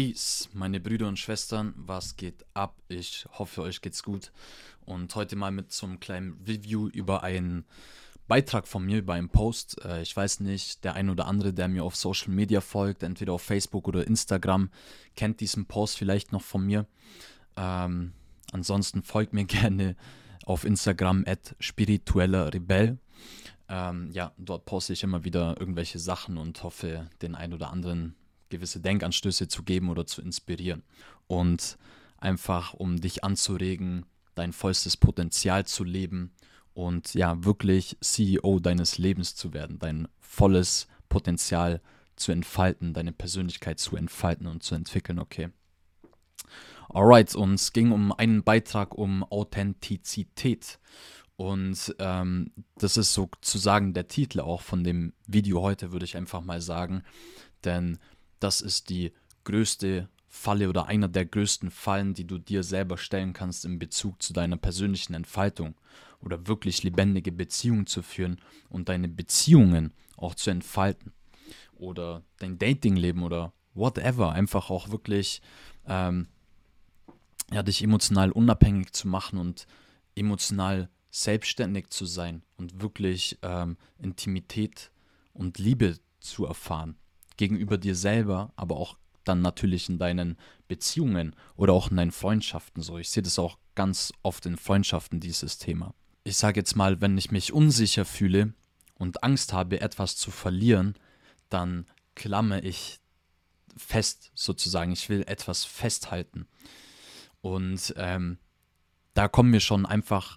Peace, meine Brüder und Schwestern, was geht ab? Ich hoffe, euch geht's gut. Und heute mal mit so kleinen Review über einen Beitrag von mir, über einen Post. Äh, ich weiß nicht, der ein oder andere, der mir auf Social Media folgt, entweder auf Facebook oder Instagram, kennt diesen Post vielleicht noch von mir. Ähm, ansonsten folgt mir gerne auf Instagram at spiritueller Rebell. Ähm, ja, dort poste ich immer wieder irgendwelche Sachen und hoffe, den ein oder anderen gewisse Denkanstöße zu geben oder zu inspirieren. Und einfach, um dich anzuregen, dein vollstes Potenzial zu leben und ja, wirklich CEO deines Lebens zu werden, dein volles Potenzial zu entfalten, deine Persönlichkeit zu entfalten und zu entwickeln, okay. Alright, und es ging um einen Beitrag um Authentizität. Und ähm, das ist sozusagen der Titel auch von dem Video heute, würde ich einfach mal sagen. Denn das ist die größte Falle oder einer der größten Fallen, die du dir selber stellen kannst in Bezug zu deiner persönlichen Entfaltung oder wirklich lebendige Beziehungen zu führen und deine Beziehungen auch zu entfalten oder dein Datingleben oder whatever, einfach auch wirklich ähm, ja, dich emotional unabhängig zu machen und emotional selbstständig zu sein und wirklich ähm, Intimität und Liebe zu erfahren gegenüber dir selber, aber auch dann natürlich in deinen Beziehungen oder auch in deinen Freundschaften so. Ich sehe das auch ganz oft in Freundschaften, dieses Thema. Ich sage jetzt mal, wenn ich mich unsicher fühle und Angst habe, etwas zu verlieren, dann klamme ich fest sozusagen. Ich will etwas festhalten. Und ähm, da kommen wir schon einfach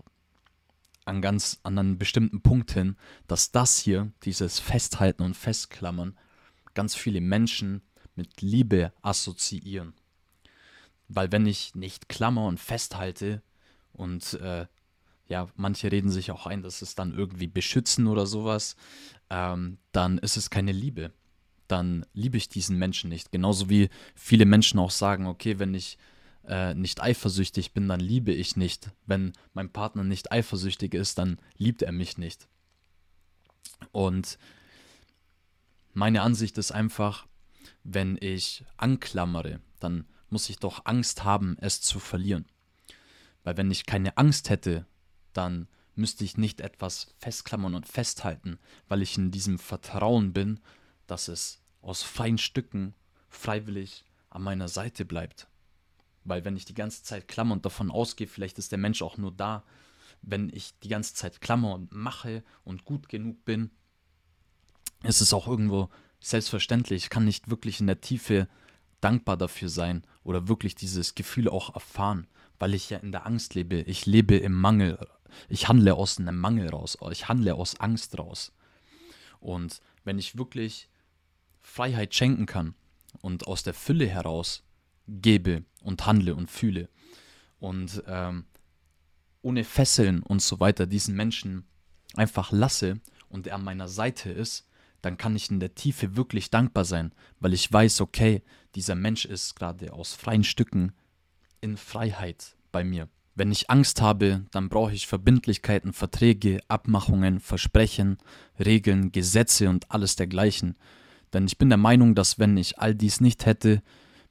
an ganz an einen bestimmten Punkt hin, dass das hier, dieses Festhalten und Festklammern, ganz viele Menschen mit Liebe assoziieren. Weil wenn ich nicht klammer und festhalte und äh, ja, manche reden sich auch ein, dass es dann irgendwie beschützen oder sowas, ähm, dann ist es keine Liebe. Dann liebe ich diesen Menschen nicht. Genauso wie viele Menschen auch sagen, okay, wenn ich äh, nicht eifersüchtig bin, dann liebe ich nicht. Wenn mein Partner nicht eifersüchtig ist, dann liebt er mich nicht. Und meine Ansicht ist einfach, wenn ich anklammere, dann muss ich doch Angst haben, es zu verlieren. Weil wenn ich keine Angst hätte, dann müsste ich nicht etwas festklammern und festhalten, weil ich in diesem Vertrauen bin, dass es aus freien Stücken freiwillig an meiner Seite bleibt. Weil wenn ich die ganze Zeit klammer und davon ausgehe, vielleicht ist der Mensch auch nur da, wenn ich die ganze Zeit klammer und mache und gut genug bin, ist es auch irgendwo selbstverständlich. Ich kann nicht wirklich in der Tiefe dankbar dafür sein oder wirklich dieses Gefühl auch erfahren, weil ich ja in der Angst lebe. Ich lebe im Mangel. Ich handle aus einem Mangel raus. Ich handle aus Angst raus. Und wenn ich wirklich Freiheit schenken kann und aus der Fülle heraus gebe und handle und fühle und ähm, ohne Fesseln und so weiter diesen Menschen einfach lasse und er an meiner Seite ist, dann kann ich in der Tiefe wirklich dankbar sein, weil ich weiß, okay, dieser Mensch ist gerade aus freien Stücken in Freiheit bei mir. Wenn ich Angst habe, dann brauche ich Verbindlichkeiten, Verträge, Abmachungen, Versprechen, Regeln, Gesetze und alles dergleichen. Denn ich bin der Meinung, dass wenn ich all dies nicht hätte,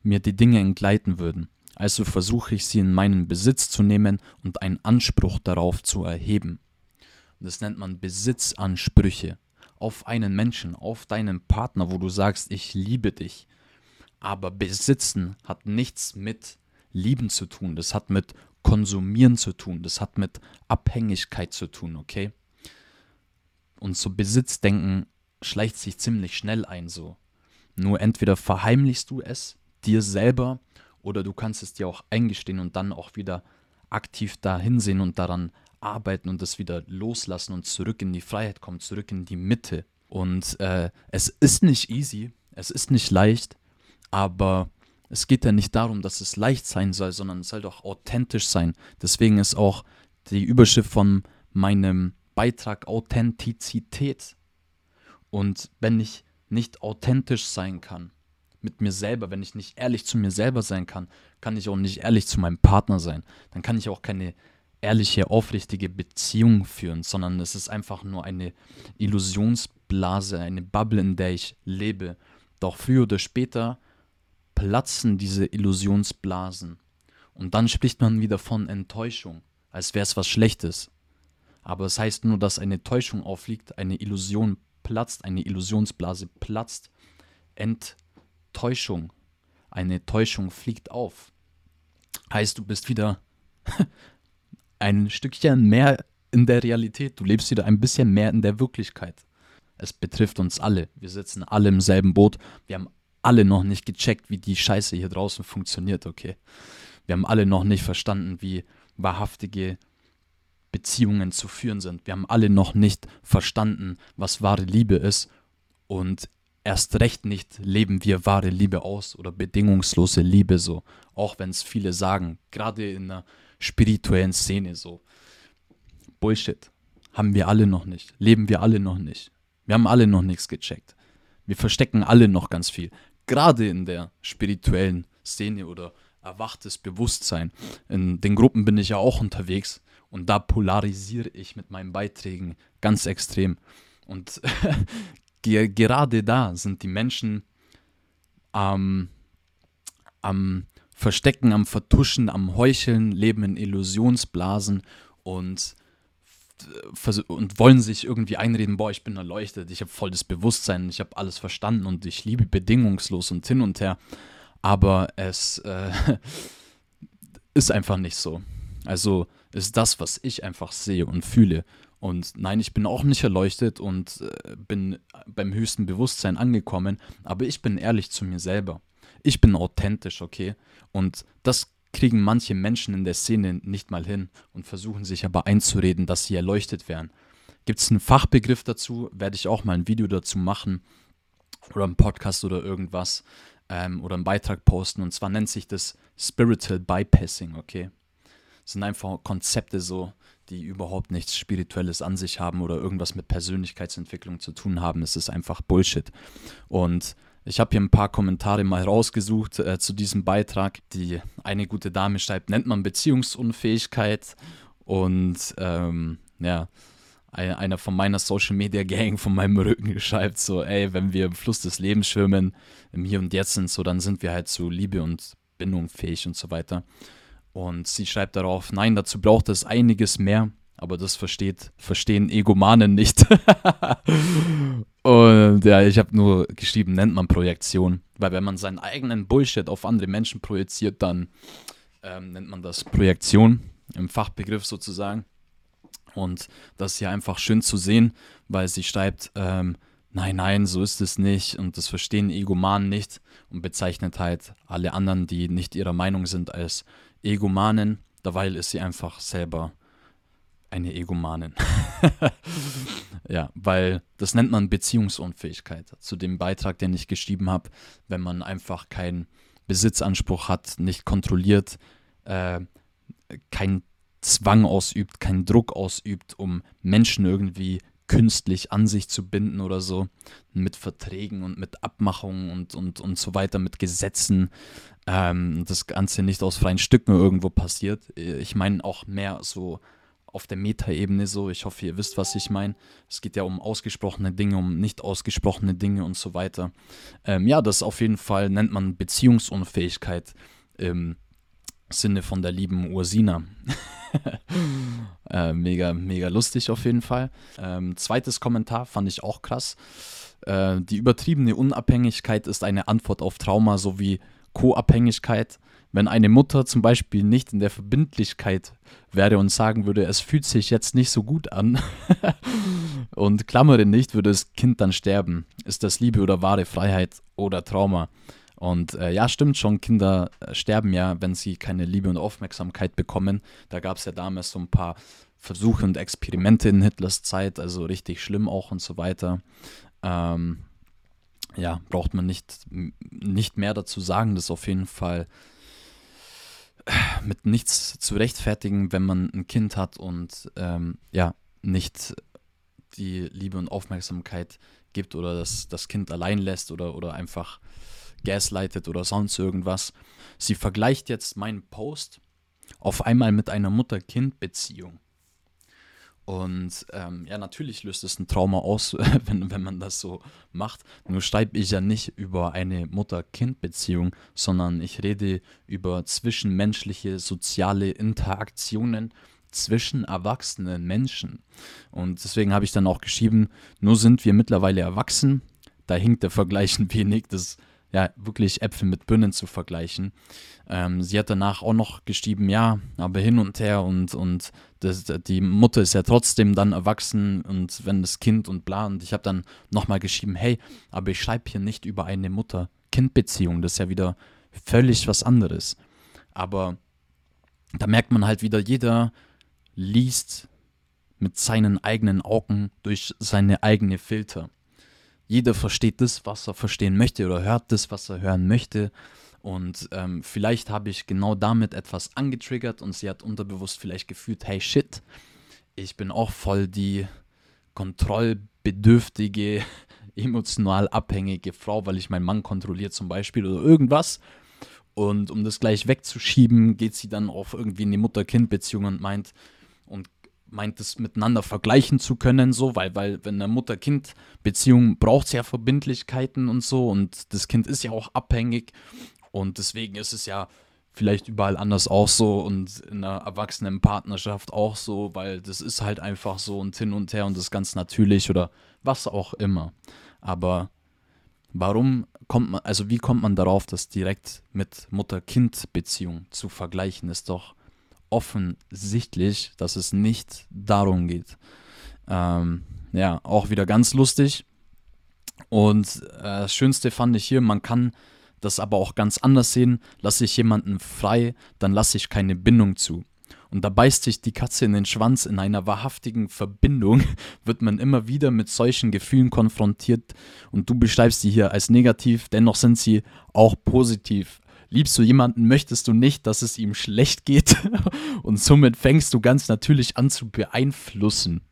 mir die Dinge entgleiten würden. Also versuche ich sie in meinen Besitz zu nehmen und einen Anspruch darauf zu erheben. das nennt man Besitzansprüche auf einen Menschen, auf deinen Partner, wo du sagst, ich liebe dich. Aber besitzen hat nichts mit lieben zu tun. Das hat mit konsumieren zu tun. Das hat mit Abhängigkeit zu tun, okay? Und so Besitzdenken schleicht sich ziemlich schnell ein, so. Nur entweder verheimlichst du es dir selber oder du kannst es dir auch eingestehen und dann auch wieder aktiv da hinsehen und daran arbeiten und das wieder loslassen und zurück in die Freiheit kommen, zurück in die Mitte. Und äh, es ist nicht easy, es ist nicht leicht, aber es geht ja nicht darum, dass es leicht sein soll, sondern es soll doch authentisch sein. Deswegen ist auch die Überschrift von meinem Beitrag Authentizität. Und wenn ich nicht authentisch sein kann mit mir selber, wenn ich nicht ehrlich zu mir selber sein kann, kann ich auch nicht ehrlich zu meinem Partner sein. Dann kann ich auch keine ehrliche, aufrichtige Beziehung führen, sondern es ist einfach nur eine Illusionsblase, eine Bubble, in der ich lebe. Doch früher oder später platzen diese Illusionsblasen. Und dann spricht man wieder von Enttäuschung, als wäre es was Schlechtes. Aber es heißt nur, dass eine Täuschung aufliegt, eine Illusion platzt, eine Illusionsblase platzt. Enttäuschung. Eine Täuschung fliegt auf. Heißt, du bist wieder ein Stückchen mehr in der Realität. Du lebst wieder ein bisschen mehr in der Wirklichkeit. Es betrifft uns alle. Wir sitzen alle im selben Boot. Wir haben alle noch nicht gecheckt, wie die Scheiße hier draußen funktioniert, okay? Wir haben alle noch nicht verstanden, wie wahrhaftige Beziehungen zu führen sind. Wir haben alle noch nicht verstanden, was wahre Liebe ist. Und erst recht nicht leben wir wahre Liebe aus oder bedingungslose Liebe so. Auch wenn es viele sagen, gerade in der spirituellen Szene so. Bullshit. Haben wir alle noch nicht. Leben wir alle noch nicht. Wir haben alle noch nichts gecheckt. Wir verstecken alle noch ganz viel. Gerade in der spirituellen Szene oder erwachtes Bewusstsein. In den Gruppen bin ich ja auch unterwegs und da polarisiere ich mit meinen Beiträgen ganz extrem. Und gerade da sind die Menschen am, am Verstecken, am Vertuschen, am Heucheln, leben in Illusionsblasen und und wollen sich irgendwie einreden, boah, ich bin erleuchtet, ich habe voll das Bewusstsein, ich habe alles verstanden und ich liebe bedingungslos und hin und her. Aber es äh, ist einfach nicht so. Also ist das, was ich einfach sehe und fühle. Und nein, ich bin auch nicht erleuchtet und äh, bin beim höchsten Bewusstsein angekommen, aber ich bin ehrlich zu mir selber. Ich bin authentisch, okay? Und das kriegen manche Menschen in der Szene nicht mal hin und versuchen sich aber einzureden, dass sie erleuchtet werden. Gibt es einen Fachbegriff dazu? Werde ich auch mal ein Video dazu machen oder einen Podcast oder irgendwas ähm, oder einen Beitrag posten. Und zwar nennt sich das Spiritual Bypassing, okay? Das sind einfach Konzepte so, die überhaupt nichts Spirituelles an sich haben oder irgendwas mit Persönlichkeitsentwicklung zu tun haben. Es ist einfach Bullshit. Und ich habe hier ein paar Kommentare mal rausgesucht äh, zu diesem Beitrag. Die eine gute Dame schreibt, nennt man Beziehungsunfähigkeit. Und ähm, ja, einer von meiner Social Media Gang von meinem Rücken schreibt so, ey, wenn wir im Fluss des Lebens schwimmen, im Hier und Jetzt sind, so, dann sind wir halt zu Liebe und Bindung fähig und so weiter. Und sie schreibt darauf, nein, dazu braucht es einiges mehr, aber das versteht, verstehen Egomanen nicht. Und ja, ich habe nur geschrieben, nennt man Projektion. Weil wenn man seinen eigenen Bullshit auf andere Menschen projiziert, dann ähm, nennt man das Projektion im Fachbegriff sozusagen. Und das ist ja einfach schön zu sehen, weil sie schreibt, ähm, nein, nein, so ist es nicht und das verstehen Egomanen nicht und bezeichnet halt alle anderen, die nicht ihrer Meinung sind, als Egomanen. Dabei ist sie einfach selber eine Egomanin. ja, weil das nennt man Beziehungsunfähigkeit. Zu dem Beitrag, den ich geschrieben habe, wenn man einfach keinen Besitzanspruch hat, nicht kontrolliert, äh, keinen Zwang ausübt, keinen Druck ausübt, um Menschen irgendwie künstlich an sich zu binden oder so, mit Verträgen und mit Abmachungen und, und, und so weiter, mit Gesetzen, ähm, das Ganze nicht aus freien Stücken irgendwo passiert. Ich meine auch mehr so auf der Metaebene so. Ich hoffe, ihr wisst, was ich meine. Es geht ja um ausgesprochene Dinge, um nicht ausgesprochene Dinge und so weiter. Ähm, ja, das auf jeden Fall nennt man Beziehungsunfähigkeit im Sinne von der lieben Ursina. äh, mega, mega lustig auf jeden Fall. Ähm, zweites Kommentar fand ich auch krass. Äh, die übertriebene Unabhängigkeit ist eine Antwort auf Trauma sowie Co-Abhängigkeit wenn eine Mutter zum Beispiel nicht in der Verbindlichkeit wäre und sagen würde, es fühlt sich jetzt nicht so gut an und klammere nicht, würde das Kind dann sterben. Ist das Liebe oder wahre Freiheit oder Trauma? Und äh, ja, stimmt schon, Kinder äh, sterben ja, wenn sie keine Liebe und Aufmerksamkeit bekommen. Da gab es ja damals so ein paar Versuche und Experimente in Hitlers Zeit, also richtig schlimm auch und so weiter. Ähm, ja, braucht man nicht, nicht mehr dazu sagen, das ist auf jeden Fall mit nichts zu rechtfertigen, wenn man ein Kind hat und ähm, ja, nicht die Liebe und Aufmerksamkeit gibt oder das, das Kind allein lässt oder, oder einfach gaslightet oder sonst irgendwas. Sie vergleicht jetzt meinen Post auf einmal mit einer Mutter-Kind-Beziehung. Und ähm, ja, natürlich löst es ein Trauma aus, wenn, wenn man das so macht. Nur schreibe ich ja nicht über eine Mutter-Kind-Beziehung, sondern ich rede über zwischenmenschliche soziale Interaktionen zwischen erwachsenen Menschen. Und deswegen habe ich dann auch geschrieben, nur sind wir mittlerweile erwachsen. Da hinkt der Vergleich ein wenig. Das ja, wirklich Äpfel mit Birnen zu vergleichen. Ähm, sie hat danach auch noch geschrieben, ja, aber hin und her und, und das, die Mutter ist ja trotzdem dann erwachsen und wenn das Kind und bla. Und ich habe dann nochmal geschrieben, hey, aber ich schreibe hier nicht über eine Mutter-Kind-Beziehung. Das ist ja wieder völlig was anderes. Aber da merkt man halt wieder, jeder liest mit seinen eigenen Augen durch seine eigene Filter. Jeder versteht das, was er verstehen möchte oder hört das, was er hören möchte. Und ähm, vielleicht habe ich genau damit etwas angetriggert und sie hat unterbewusst vielleicht gefühlt, hey shit, ich bin auch voll die kontrollbedürftige, emotional abhängige Frau, weil ich meinen Mann kontrolliere zum Beispiel oder irgendwas. Und um das gleich wegzuschieben, geht sie dann auf irgendwie eine Mutter-Kind-Beziehung und meint, meint es miteinander vergleichen zu können, so, weil, weil wenn eine Mutter-Kind-Beziehung braucht es ja Verbindlichkeiten und so und das Kind ist ja auch abhängig und deswegen ist es ja vielleicht überall anders auch so und in einer erwachsenen Partnerschaft auch so, weil das ist halt einfach so und hin und her und das ist ganz natürlich oder was auch immer. Aber warum kommt man, also wie kommt man darauf, das direkt mit Mutter-Kind-Beziehung zu vergleichen, ist doch offensichtlich, dass es nicht darum geht. Ähm, ja, auch wieder ganz lustig. Und äh, das Schönste fand ich hier, man kann das aber auch ganz anders sehen. Lasse ich jemanden frei, dann lasse ich keine Bindung zu. Und da beißt sich die Katze in den Schwanz. In einer wahrhaftigen Verbindung wird man immer wieder mit solchen Gefühlen konfrontiert. Und du beschreibst sie hier als negativ, dennoch sind sie auch positiv liebst du jemanden, möchtest du nicht, dass es ihm schlecht geht und somit fängst du ganz natürlich an zu beeinflussen.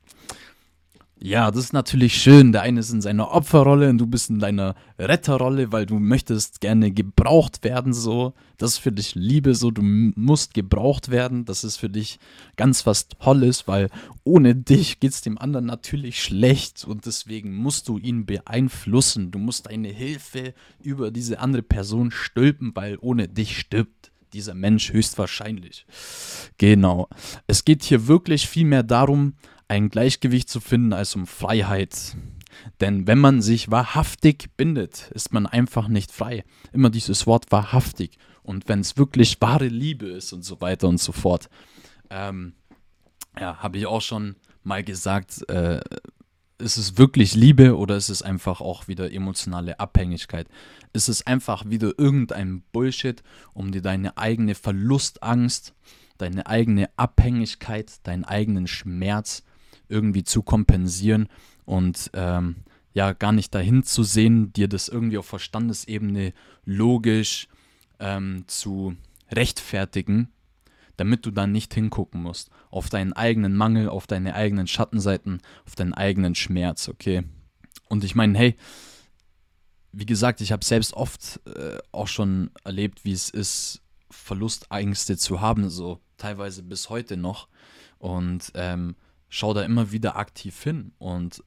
Ja, das ist natürlich schön. Der eine ist in seiner Opferrolle und du bist in deiner Retterrolle, weil du möchtest gerne gebraucht werden, so. Das ist für dich Liebe, so. Du musst gebraucht werden. Das ist für dich ganz was Tolles, weil ohne dich geht es dem anderen natürlich schlecht und deswegen musst du ihn beeinflussen. Du musst deine Hilfe über diese andere Person stülpen, weil ohne dich stirbt dieser Mensch höchstwahrscheinlich. Genau. Es geht hier wirklich viel mehr darum, ein Gleichgewicht zu finden als um Freiheit. Denn wenn man sich wahrhaftig bindet, ist man einfach nicht frei. Immer dieses Wort wahrhaftig. Und wenn es wirklich wahre Liebe ist und so weiter und so fort. Ähm, ja, habe ich auch schon mal gesagt, äh, ist es wirklich Liebe oder ist es einfach auch wieder emotionale Abhängigkeit? Ist es einfach wieder irgendein Bullshit, um dir deine eigene Verlustangst, deine eigene Abhängigkeit, deinen eigenen Schmerz irgendwie zu kompensieren und ähm, ja, gar nicht dahin zu sehen, dir das irgendwie auf Verstandesebene logisch ähm, zu rechtfertigen, damit du dann nicht hingucken musst auf deinen eigenen Mangel, auf deine eigenen Schattenseiten, auf deinen eigenen Schmerz, okay? Und ich meine, hey, wie gesagt, ich habe selbst oft äh, auch schon erlebt, wie es ist, Verlustängste zu haben, so teilweise bis heute noch. Und ähm, schau da immer wieder aktiv hin und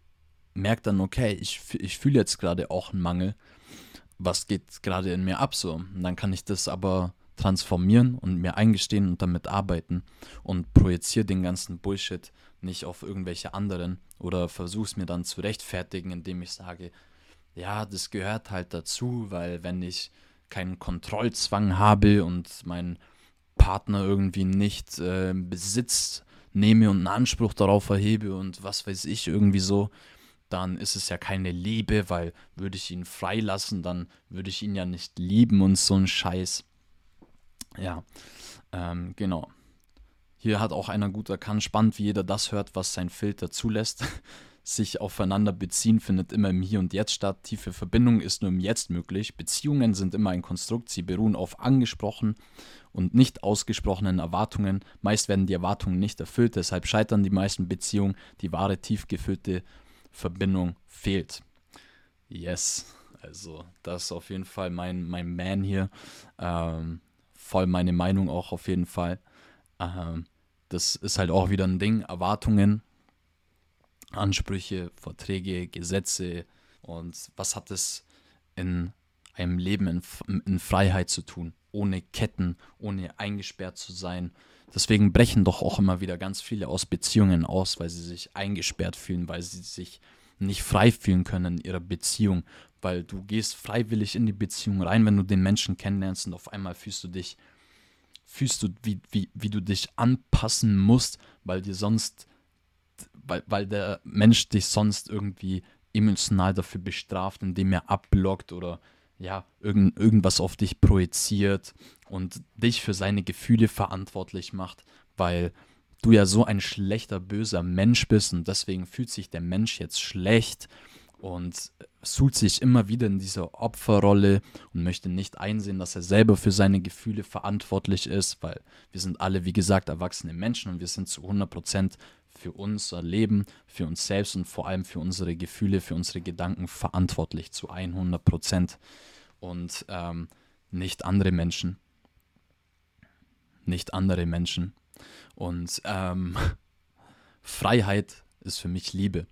merke dann, okay, ich, ich fühle jetzt gerade auch einen Mangel. Was geht gerade in mir ab so? Und dann kann ich das aber transformieren und mir eingestehen und damit arbeiten und projiziere den ganzen Bullshit nicht auf irgendwelche anderen oder versuche es mir dann zu rechtfertigen, indem ich sage, ja, das gehört halt dazu, weil wenn ich keinen Kontrollzwang habe und mein Partner irgendwie nicht äh, besitzt, nehme und einen Anspruch darauf erhebe und was weiß ich irgendwie so, dann ist es ja keine Liebe, weil würde ich ihn freilassen, dann würde ich ihn ja nicht lieben und so ein Scheiß. Ja, ähm, genau. Hier hat auch einer gut erkannt, spannend, wie jeder das hört, was sein Filter zulässt. Sich aufeinander beziehen findet immer im Hier und Jetzt statt. Tiefe Verbindung ist nur im Jetzt möglich. Beziehungen sind immer ein Konstrukt. Sie beruhen auf angesprochen und nicht ausgesprochenen Erwartungen. Meist werden die Erwartungen nicht erfüllt, deshalb scheitern die meisten Beziehungen. Die wahre, tief gefüllte Verbindung fehlt. Yes, also das ist auf jeden Fall mein, mein Man hier. Ähm, voll meine Meinung auch auf jeden Fall. Ähm, das ist halt auch wieder ein Ding. Erwartungen Ansprüche, Verträge, Gesetze und was hat es in einem Leben in, in Freiheit zu tun, ohne Ketten, ohne eingesperrt zu sein. Deswegen brechen doch auch immer wieder ganz viele aus Beziehungen aus, weil sie sich eingesperrt fühlen, weil sie sich nicht frei fühlen können in ihrer Beziehung, weil du gehst freiwillig in die Beziehung rein, wenn du den Menschen kennenlernst und auf einmal fühlst du dich, fühlst du, wie, wie, wie du dich anpassen musst, weil dir sonst, weil, weil der Mensch dich sonst irgendwie emotional dafür bestraft, indem er abblockt oder ja, irgend, irgendwas auf dich projiziert und dich für seine Gefühle verantwortlich macht, weil du ja so ein schlechter, böser Mensch bist und deswegen fühlt sich der Mensch jetzt schlecht und sucht sich immer wieder in dieser Opferrolle und möchte nicht einsehen, dass er selber für seine Gefühle verantwortlich ist, weil wir sind alle, wie gesagt, erwachsene Menschen und wir sind zu 100% für unser Leben, für uns selbst und vor allem für unsere Gefühle, für unsere Gedanken verantwortlich zu 100% und ähm, nicht andere Menschen. Nicht andere Menschen. Und ähm, Freiheit ist für mich Liebe.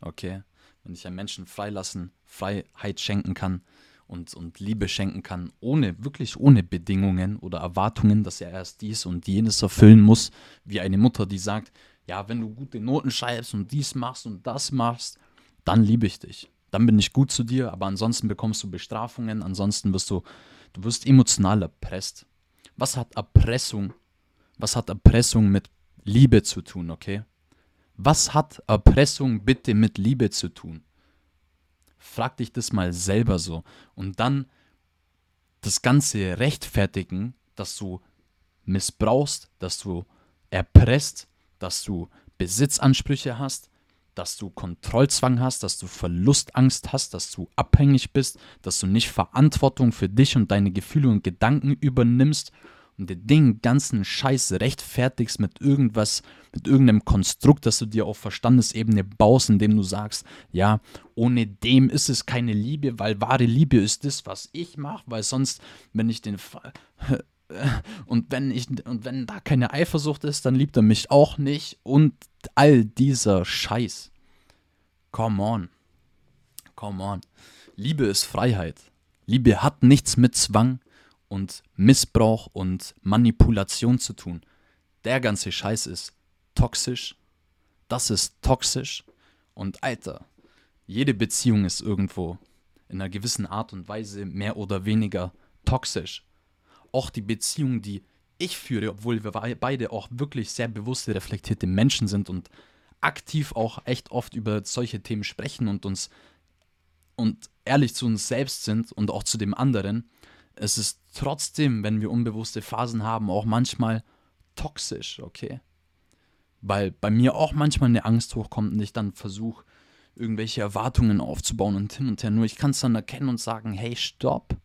Okay? Wenn ich einem Menschen freilassen, Freiheit schenken kann und, und Liebe schenken kann, ohne, wirklich ohne Bedingungen oder Erwartungen, dass er erst dies und jenes erfüllen muss, wie eine Mutter, die sagt, ja, wenn du gute Noten schreibst und dies machst und das machst, dann liebe ich dich dann bin ich gut zu dir, aber ansonsten bekommst du Bestrafungen, ansonsten wirst du, du wirst emotional erpresst. Was hat Erpressung, was hat Erpressung mit Liebe zu tun, okay? Was hat Erpressung bitte mit Liebe zu tun? Frag dich das mal selber so. Und dann das Ganze rechtfertigen, dass du missbrauchst, dass du erpresst, dass du Besitzansprüche hast, dass du Kontrollzwang hast, dass du Verlustangst hast, dass du abhängig bist, dass du nicht Verantwortung für dich und deine Gefühle und Gedanken übernimmst und den ganzen Scheiß rechtfertigst mit irgendwas, mit irgendeinem Konstrukt, das du dir auf Verstandesebene baust, indem du sagst, ja, ohne dem ist es keine Liebe, weil wahre Liebe ist das, was ich mache, weil sonst, wenn ich den und wenn ich und wenn da keine Eifersucht ist, dann liebt er mich auch nicht und all dieser Scheiß. Come on. Come on. Liebe ist Freiheit. Liebe hat nichts mit Zwang und Missbrauch und Manipulation zu tun. Der ganze Scheiß ist toxisch. Das ist toxisch. Und Alter, jede Beziehung ist irgendwo in einer gewissen Art und Weise mehr oder weniger toxisch auch die Beziehung, die ich führe, obwohl wir beide auch wirklich sehr bewusste, reflektierte Menschen sind und aktiv auch echt oft über solche Themen sprechen und uns und ehrlich zu uns selbst sind und auch zu dem anderen, es ist trotzdem, wenn wir unbewusste Phasen haben, auch manchmal toxisch, okay? Weil bei mir auch manchmal eine Angst hochkommt und ich dann versuche, irgendwelche Erwartungen aufzubauen und hin und her. Nur ich kann es dann erkennen und sagen, hey, stopp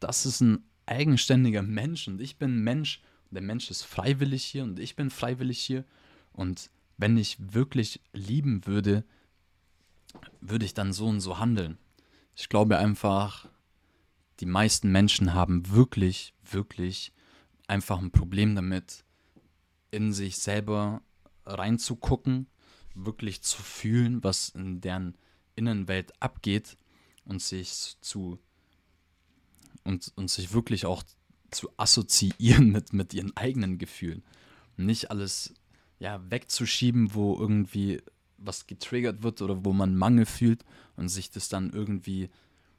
das ist ein eigenständiger Mensch und ich bin Mensch und der Mensch ist freiwillig hier und ich bin freiwillig hier. Und wenn ich wirklich lieben würde, würde ich dann so und so handeln. Ich glaube einfach, die meisten Menschen haben wirklich, wirklich einfach ein Problem damit, in sich selber reinzugucken, wirklich zu fühlen, was in deren Innenwelt abgeht und sich zu und, und sich wirklich auch zu assoziieren mit, mit ihren eigenen Gefühlen. Nicht alles ja, wegzuschieben, wo irgendwie was getriggert wird oder wo man Mangel fühlt und sich das dann irgendwie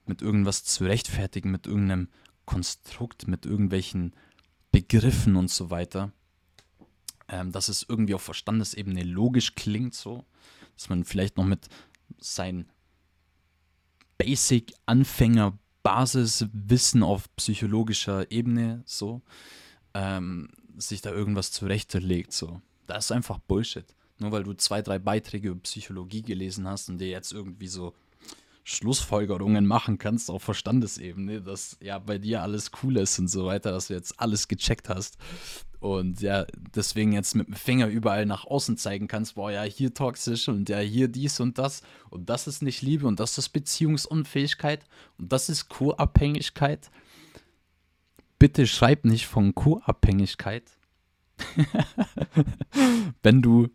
mit irgendwas zu rechtfertigen, mit irgendeinem Konstrukt, mit irgendwelchen Begriffen und so weiter. Ähm, dass es irgendwie auf Verstandesebene logisch klingt, so, dass man vielleicht noch mit seinen Basic-Anfänger Basiswissen auf psychologischer Ebene so ähm, sich da irgendwas zurechtlegt. So. Das ist einfach Bullshit. Nur weil du zwei, drei Beiträge über Psychologie gelesen hast und dir jetzt irgendwie so Schlussfolgerungen machen kannst auf Verstandesebene, dass ja bei dir alles cool ist und so weiter, dass du jetzt alles gecheckt hast und ja, deswegen jetzt mit dem Finger überall nach außen zeigen kannst, boah, ja, hier toxisch und ja, hier dies und das und das ist nicht Liebe und das ist Beziehungsunfähigkeit und das ist Co-Abhängigkeit. Bitte schreib nicht von Co-Abhängigkeit. wenn du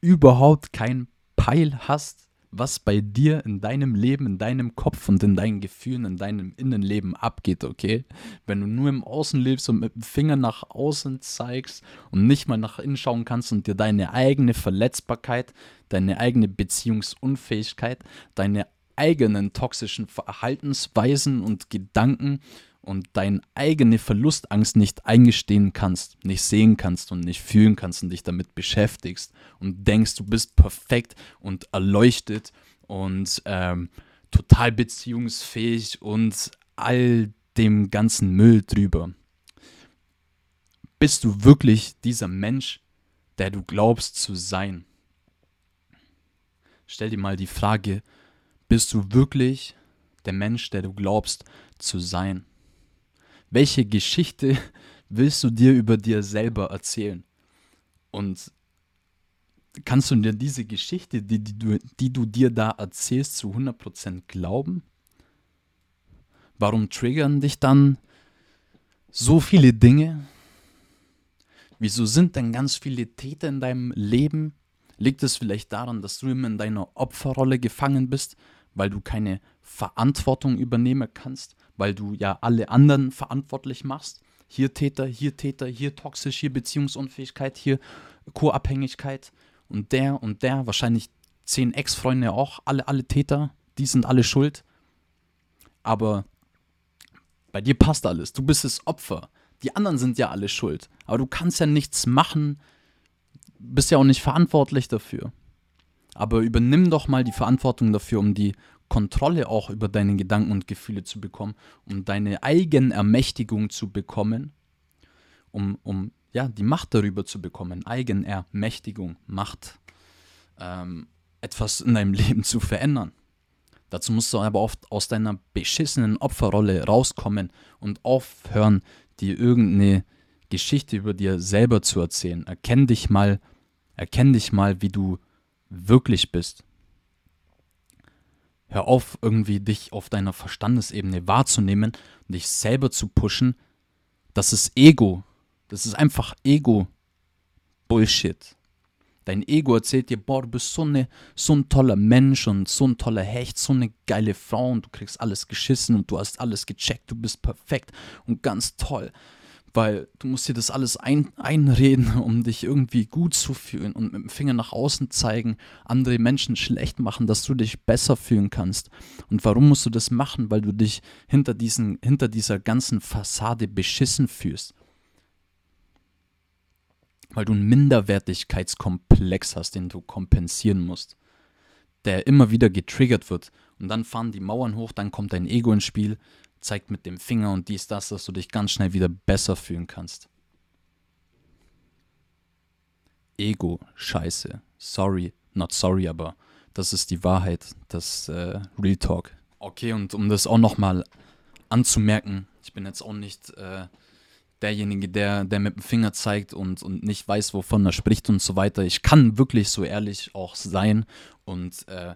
überhaupt keinen Peil hast, was bei dir in deinem Leben, in deinem Kopf und in deinen Gefühlen, in deinem Innenleben abgeht, okay? Wenn du nur im Außen lebst und mit dem Finger nach außen zeigst und nicht mal nach innen schauen kannst und dir deine eigene Verletzbarkeit, deine eigene Beziehungsunfähigkeit, deine eigenen toxischen Verhaltensweisen und Gedanken und deine eigene Verlustangst nicht eingestehen kannst, nicht sehen kannst und nicht fühlen kannst und dich damit beschäftigst und denkst, du bist perfekt und erleuchtet und ähm, total beziehungsfähig und all dem ganzen Müll drüber. Bist du wirklich dieser Mensch, der du glaubst zu sein? Stell dir mal die Frage, bist du wirklich der Mensch, der du glaubst zu sein? Welche Geschichte willst du dir über dir selber erzählen? Und kannst du dir diese Geschichte, die, die, du, die du dir da erzählst, zu 100% glauben? Warum triggern dich dann so viele Dinge? Wieso sind denn ganz viele Täter in deinem Leben? Liegt es vielleicht daran, dass du immer in deiner Opferrolle gefangen bist, weil du keine Verantwortung übernehmen kannst? Weil du ja alle anderen verantwortlich machst. Hier Täter, hier Täter, hier toxisch, hier Beziehungsunfähigkeit, hier Co-Abhängigkeit und der und der, wahrscheinlich zehn Ex-Freunde auch, alle, alle Täter, die sind alle schuld. Aber bei dir passt alles, du bist das Opfer. Die anderen sind ja alle schuld. Aber du kannst ja nichts machen, bist ja auch nicht verantwortlich dafür. Aber übernimm doch mal die Verantwortung dafür, um die Kontrolle auch über deine Gedanken und Gefühle zu bekommen, um deine Eigenermächtigung zu bekommen, um, um ja, die Macht darüber zu bekommen, Eigenermächtigung, Macht, ähm, etwas in deinem Leben zu verändern. Dazu musst du aber oft aus deiner beschissenen Opferrolle rauskommen und aufhören, dir irgendeine Geschichte über dir selber zu erzählen. Erkenn dich mal, erkenn dich mal, wie du wirklich bist. Hör auf, irgendwie dich auf deiner Verstandesebene wahrzunehmen und dich selber zu pushen. Das ist Ego. Das ist einfach Ego-Bullshit. Dein Ego erzählt dir, boah, du bist so, eine, so ein toller Mensch und so ein toller Hecht, so eine geile Frau und du kriegst alles geschissen und du hast alles gecheckt, du bist perfekt und ganz toll weil du musst dir das alles ein, einreden, um dich irgendwie gut zu fühlen und mit dem Finger nach außen zeigen, andere Menschen schlecht machen, dass du dich besser fühlen kannst. Und warum musst du das machen? Weil du dich hinter, diesen, hinter dieser ganzen Fassade beschissen fühlst. Weil du einen Minderwertigkeitskomplex hast, den du kompensieren musst, der immer wieder getriggert wird. Und dann fahren die Mauern hoch, dann kommt dein Ego ins Spiel, zeigt mit dem Finger und dies, das, dass du dich ganz schnell wieder besser fühlen kannst. Ego, scheiße. Sorry, not sorry, aber das ist die Wahrheit, das äh, Real Talk. Okay, und um das auch nochmal anzumerken, ich bin jetzt auch nicht äh, derjenige, der, der mit dem Finger zeigt und, und nicht weiß, wovon er spricht und so weiter. Ich kann wirklich so ehrlich auch sein und äh,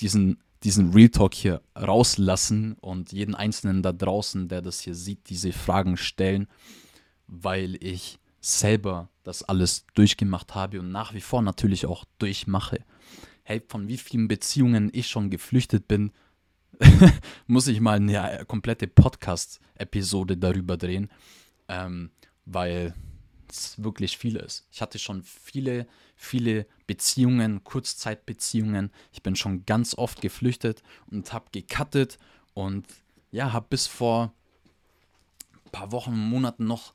diesen diesen Real Talk hier rauslassen und jeden Einzelnen da draußen, der das hier sieht, diese Fragen stellen, weil ich selber das alles durchgemacht habe und nach wie vor natürlich auch durchmache. Hey, von wie vielen Beziehungen ich schon geflüchtet bin, muss ich mal eine komplette Podcast-Episode darüber drehen, ähm, weil es wirklich viel ist. Ich hatte schon viele viele Beziehungen, Kurzzeitbeziehungen. Ich bin schon ganz oft geflüchtet und habe gecuttet und ja, habe bis vor ein paar Wochen, Monaten noch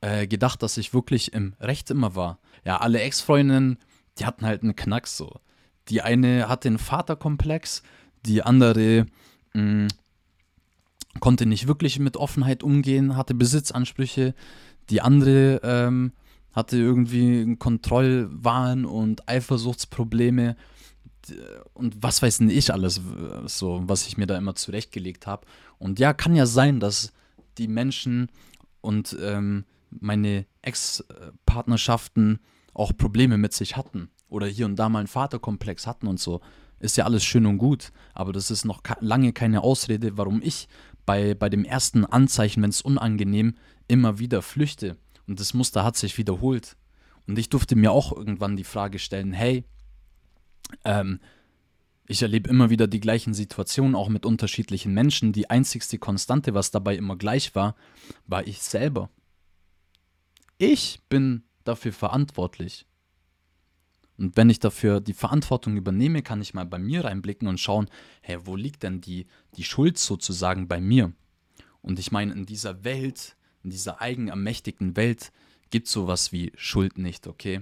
äh, gedacht, dass ich wirklich im Recht immer war. Ja, alle Ex-Freundinnen, die hatten halt einen Knacks so. Die eine hatte einen Vaterkomplex, die andere mh, mm, konnte nicht wirklich mit Offenheit umgehen, hatte Besitzansprüche. Die andere ähm, hatte irgendwie Kontrollwahn und Eifersuchtsprobleme und was weiß denn ich alles, so, was ich mir da immer zurechtgelegt habe. Und ja, kann ja sein, dass die Menschen und ähm, meine Ex-Partnerschaften auch Probleme mit sich hatten oder hier und da mal einen Vaterkomplex hatten und so. Ist ja alles schön und gut, aber das ist noch lange keine Ausrede, warum ich bei, bei dem ersten Anzeichen, wenn es unangenehm, immer wieder flüchte. Und das Muster hat sich wiederholt. Und ich durfte mir auch irgendwann die Frage stellen, hey, ähm, ich erlebe immer wieder die gleichen Situationen, auch mit unterschiedlichen Menschen. Die einzigste Konstante, was dabei immer gleich war, war ich selber. Ich bin dafür verantwortlich. Und wenn ich dafür die Verantwortung übernehme, kann ich mal bei mir reinblicken und schauen, hey, wo liegt denn die, die Schuld sozusagen bei mir? Und ich meine, in dieser Welt, in dieser eigenermächtigten Welt, gibt es sowas wie Schuld nicht, okay?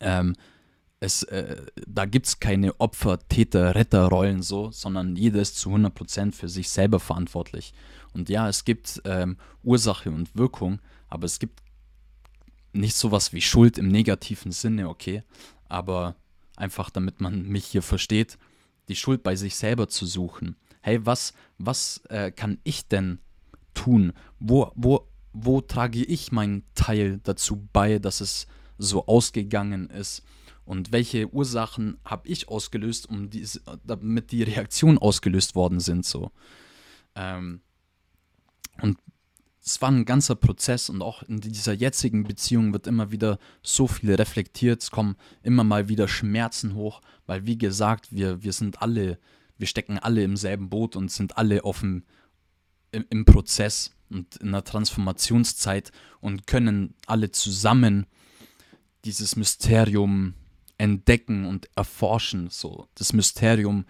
Ähm, es, äh, da gibt es keine Opfer, Täter, Retter-Rollen so, sondern jeder ist zu 100% für sich selber verantwortlich. Und ja, es gibt ähm, Ursache und Wirkung, aber es gibt nicht sowas wie Schuld im negativen Sinne, okay? Aber einfach damit man mich hier versteht, die Schuld bei sich selber zu suchen. Hey, was, was äh, kann ich denn tun? Wo, wo, wo trage ich meinen Teil dazu bei, dass es so ausgegangen ist? Und welche Ursachen habe ich ausgelöst, um diese, damit die Reaktionen ausgelöst worden sind, so. Ähm, und es war ein ganzer Prozess und auch in dieser jetzigen Beziehung wird immer wieder so viel reflektiert, es kommen immer mal wieder Schmerzen hoch, weil wie gesagt, wir, wir sind alle, wir stecken alle im selben Boot und sind alle offen im, im Prozess und in der Transformationszeit und können alle zusammen dieses Mysterium entdecken und erforschen. So das Mysterium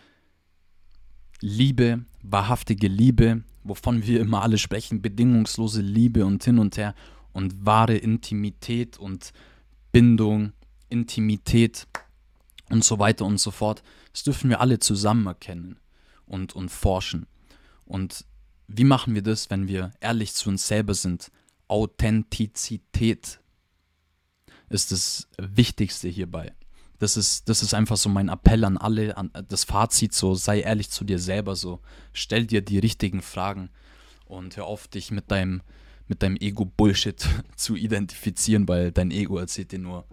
Liebe, wahrhaftige Liebe, wovon wir immer alle sprechen, bedingungslose Liebe und hin und her und wahre Intimität und Bindung, Intimität und so weiter und so fort. Das dürfen wir alle zusammen erkennen und, und forschen. Und wie machen wir das, wenn wir ehrlich zu uns selber sind? Authentizität ist das Wichtigste hierbei. Das ist, das ist einfach so mein Appell an alle, an das Fazit so, sei ehrlich zu dir selber so, stell dir die richtigen Fragen und hör auf, dich mit deinem, mit deinem Ego-Bullshit zu identifizieren, weil dein Ego erzählt dir nur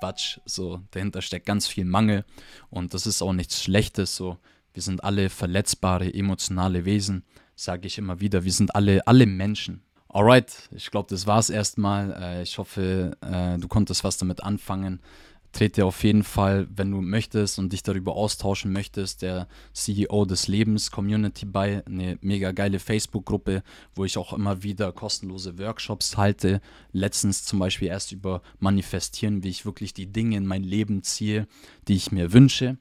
Quatsch, so, dahinter steckt ganz viel Mangel und das ist auch nichts Schlechtes, so, wir sind alle verletzbare, emotionale Wesen, sage ich immer wieder, wir sind alle, alle Menschen, Alright, ich glaube, das war's erstmal. Äh, ich hoffe, äh, du konntest was damit anfangen trete auf jeden Fall, wenn du möchtest und dich darüber austauschen möchtest, der CEO des Lebens Community bei, eine mega geile Facebook-Gruppe, wo ich auch immer wieder kostenlose Workshops halte. Letztens zum Beispiel erst über Manifestieren, wie ich wirklich die Dinge in mein Leben ziehe, die ich mir wünsche.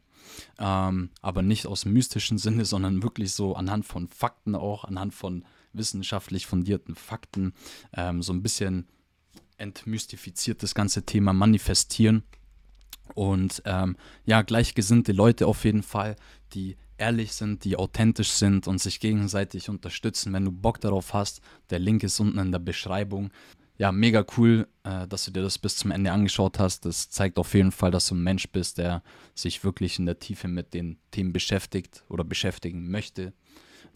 Ähm, aber nicht aus mystischen Sinne, sondern wirklich so anhand von Fakten auch, anhand von wissenschaftlich fundierten Fakten, ähm, so ein bisschen entmystifiziert das ganze Thema Manifestieren. Und ähm, ja, gleichgesinnte Leute auf jeden Fall, die ehrlich sind, die authentisch sind und sich gegenseitig unterstützen. Wenn du Bock darauf hast, der Link ist unten in der Beschreibung. Ja, mega cool, äh, dass du dir das bis zum Ende angeschaut hast. Das zeigt auf jeden Fall, dass du ein Mensch bist, der sich wirklich in der Tiefe mit den Themen beschäftigt oder beschäftigen möchte.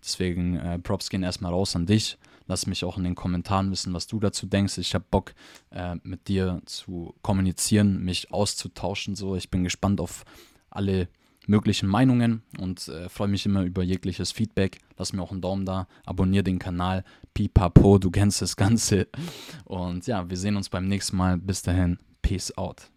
Deswegen äh, Props gehen erstmal raus an dich. Lass mich auch in den Kommentaren wissen, was du dazu denkst. Ich habe Bock, äh, mit dir zu kommunizieren, mich auszutauschen. So, ich bin gespannt auf alle möglichen Meinungen und äh, freue mich immer über jegliches Feedback. Lass mir auch einen Daumen da, abonniere den Kanal. Pipapo, du kennst das Ganze. Und ja, wir sehen uns beim nächsten Mal. Bis dahin, Peace out.